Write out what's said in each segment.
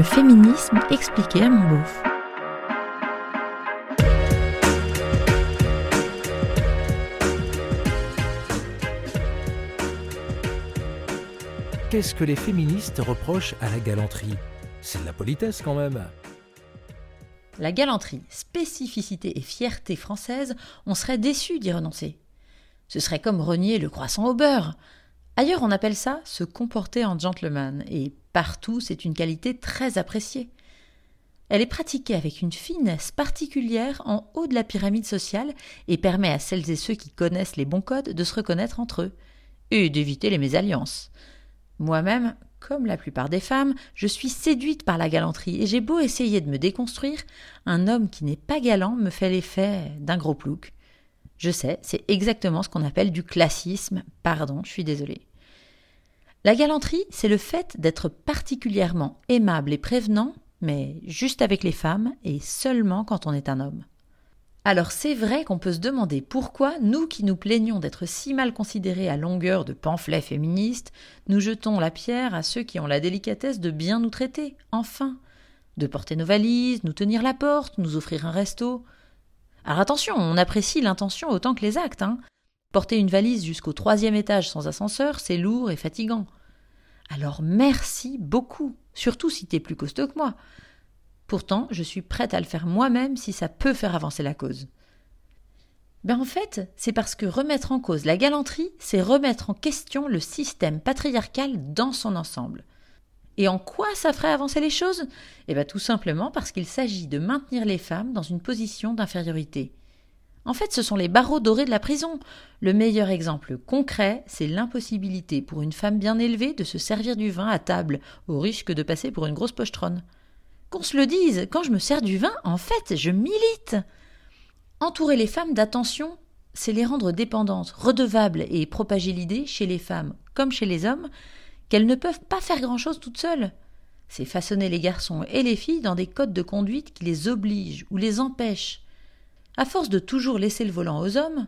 Le féminisme expliqué à mon beauf. Qu'est-ce que les féministes reprochent à la galanterie? C'est de la politesse quand même. La galanterie, spécificité et fierté française, on serait déçu d'y renoncer. Ce serait comme renier le croissant au beurre. Ailleurs, on appelle ça se comporter en gentleman, et partout, c'est une qualité très appréciée. Elle est pratiquée avec une finesse particulière en haut de la pyramide sociale et permet à celles et ceux qui connaissent les bons codes de se reconnaître entre eux et d'éviter les mésalliances. Moi-même, comme la plupart des femmes, je suis séduite par la galanterie et j'ai beau essayer de me déconstruire, un homme qui n'est pas galant me fait l'effet d'un gros plouc. Je sais, c'est exactement ce qu'on appelle du classisme, pardon, je suis désolée. La galanterie, c'est le fait d'être particulièrement aimable et prévenant, mais juste avec les femmes et seulement quand on est un homme. Alors c'est vrai qu'on peut se demander pourquoi, nous qui nous plaignons d'être si mal considérés à longueur de pamphlets féministes, nous jetons la pierre à ceux qui ont la délicatesse de bien nous traiter, enfin, de porter nos valises, nous tenir la porte, nous offrir un resto. Alors attention, on apprécie l'intention autant que les actes. Hein. Porter une valise jusqu'au troisième étage sans ascenseur, c'est lourd et fatigant. Alors merci beaucoup, surtout si t'es plus costaud que moi. Pourtant, je suis prête à le faire moi-même si ça peut faire avancer la cause. Ben en fait, c'est parce que remettre en cause la galanterie, c'est remettre en question le système patriarcal dans son ensemble. Et en quoi ça ferait avancer les choses? Eh bien tout simplement parce qu'il s'agit de maintenir les femmes dans une position d'infériorité. En fait, ce sont les barreaux dorés de la prison. Le meilleur exemple concret, c'est l'impossibilité pour une femme bien élevée de se servir du vin à table, au risque de passer pour une grosse pochetronne. Qu'on se le dise, quand je me sers du vin, en fait, je milite. Entourer les femmes d'attention, c'est les rendre dépendantes, redevables et propager l'idée, chez les femmes comme chez les hommes, qu'elles ne peuvent pas faire grand-chose toutes seules. C'est façonner les garçons et les filles dans des codes de conduite qui les obligent ou les empêchent. À force de toujours laisser le volant aux hommes,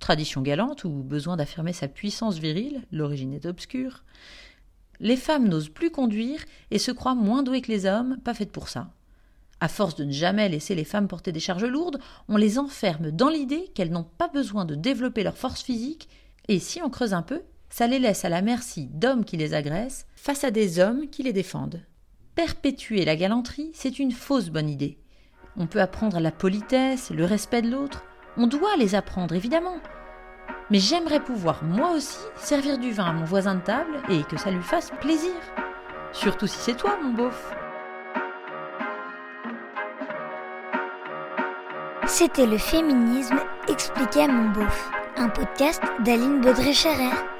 tradition galante ou besoin d'affirmer sa puissance virile, l'origine est obscure, les femmes n'osent plus conduire et se croient moins douées que les hommes, pas faites pour ça. À force de ne jamais laisser les femmes porter des charges lourdes, on les enferme dans l'idée qu'elles n'ont pas besoin de développer leur force physique, et si on creuse un peu, ça les laisse à la merci d'hommes qui les agressent face à des hommes qui les défendent. Perpétuer la galanterie, c'est une fausse bonne idée. On peut apprendre la politesse, le respect de l'autre, on doit les apprendre évidemment, mais j'aimerais pouvoir moi aussi servir du vin à mon voisin de table et que ça lui fasse plaisir. Surtout si c'est toi, mon beauf. C'était le féminisme expliqué à mon beauf, un podcast d'Aline Baudré-Scherer.